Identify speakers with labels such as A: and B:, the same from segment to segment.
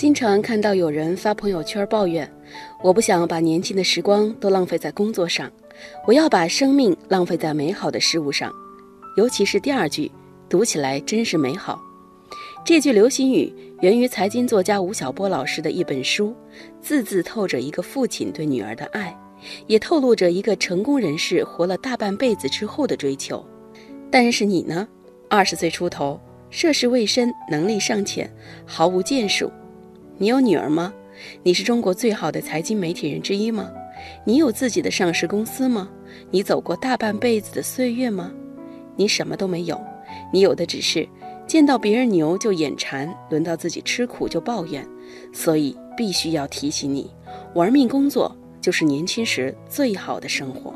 A: 经常看到有人发朋友圈抱怨：“我不想把年轻的时光都浪费在工作上，我要把生命浪费在美好的事物上。”尤其是第二句，读起来真是美好。这句流行语源于财经作家吴晓波老师的一本书，字字透着一个父亲对女儿的爱，也透露着一个成功人士活了大半辈子之后的追求。但是你呢？二十岁出头，涉世未深，能力尚浅，毫无建树。你有女儿吗？你是中国最好的财经媒体人之一吗？你有自己的上市公司吗？你走过大半辈子的岁月吗？你什么都没有，你有的只是见到别人牛就眼馋，轮到自己吃苦就抱怨。所以必须要提醒你，玩命工作就是年轻时最好的生活。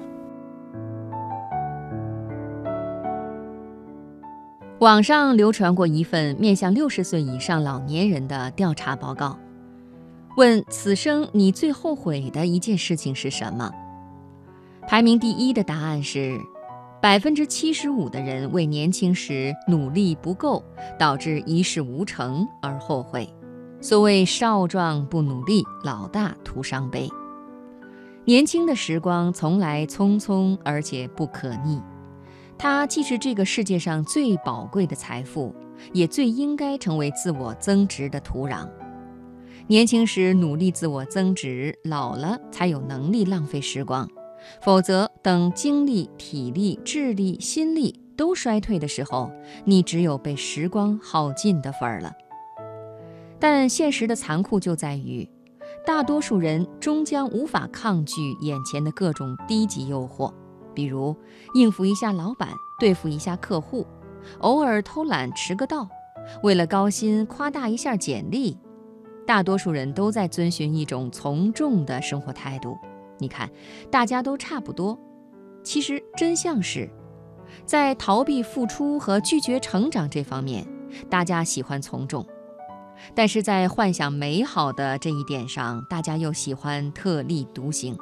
B: 网上流传过一份面向六十岁以上老年人的调查报告，问此生你最后悔的一件事情是什么？排名第一的答案是，百分之七十五的人为年轻时努力不够，导致一事无成而后悔。所谓少壮不努力，老大徒伤悲。年轻的时光从来匆匆，而且不可逆。它既是这个世界上最宝贵的财富，也最应该成为自我增值的土壤。年轻时努力自我增值，老了才有能力浪费时光。否则，等精力、体力、智力、心力都衰退的时候，你只有被时光耗尽的份儿了。但现实的残酷就在于，大多数人终将无法抗拒眼前的各种低级诱惑。比如应付一下老板，对付一下客户，偶尔偷懒迟个到，为了高薪夸大一下简历，大多数人都在遵循一种从众的生活态度。你看，大家都差不多。其实真相是，在逃避付出和拒绝成长这方面，大家喜欢从众；但是在幻想美好的这一点上，大家又喜欢特立独行。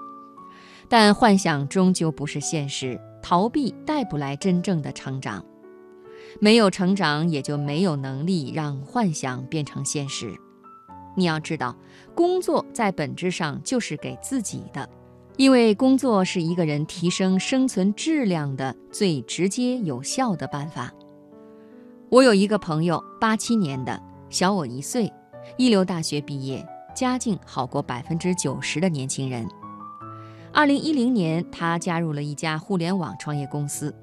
B: 但幻想终究不是现实，逃避带不来真正的成长，没有成长，也就没有能力让幻想变成现实。你要知道，工作在本质上就是给自己的，因为工作是一个人提升生存质量的最直接有效的办法。我有一个朋友，八七年的，小我一岁，一流大学毕业，家境好过百分之九十的年轻人。二零一零年，他加入了一家互联网创业公司，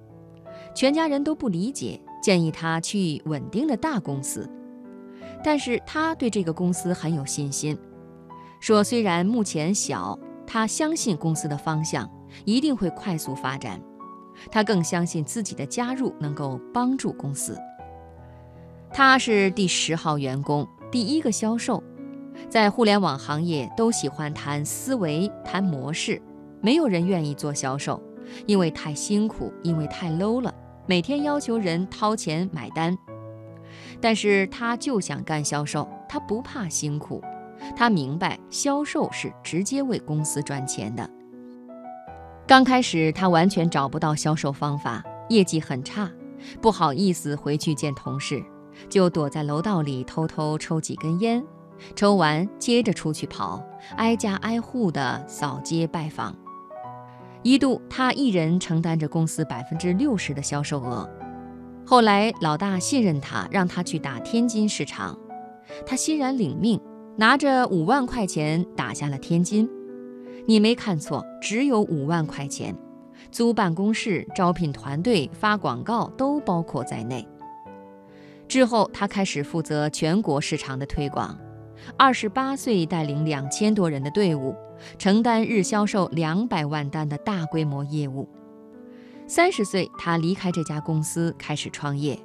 B: 全家人都不理解，建议他去稳定的大公司。但是他对这个公司很有信心，说虽然目前小，他相信公司的方向一定会快速发展。他更相信自己的加入能够帮助公司。他是第十号员工，第一个销售，在互联网行业都喜欢谈思维、谈模式。没有人愿意做销售，因为太辛苦，因为太 low 了，每天要求人掏钱买单。但是他就想干销售，他不怕辛苦，他明白销售是直接为公司赚钱的。刚开始他完全找不到销售方法，业绩很差，不好意思回去见同事，就躲在楼道里偷偷抽几根烟，抽完接着出去跑，挨家挨户的扫街拜访。一度，他一人承担着公司百分之六十的销售额。后来，老大信任他，让他去打天津市场。他欣然领命，拿着五万块钱打下了天津。你没看错，只有五万块钱，租办公室、招聘团队、发广告都包括在内。之后，他开始负责全国市场的推广。二十八岁，带领两千多人的队伍。承担日销售两百万单的大规模业务。三十岁，他离开这家公司，开始创业。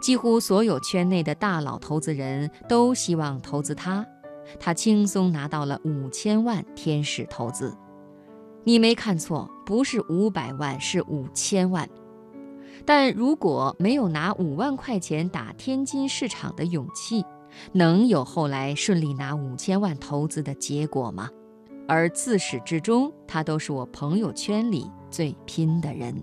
B: 几乎所有圈内的大佬投资人都希望投资他，他轻松拿到了五千万天使投资。你没看错，不是五百万，是五千万。但如果没有拿五万块钱打天津市场的勇气，能有后来顺利拿五千万投资的结果吗？而自始至终，他都是我朋友圈里最拼的人。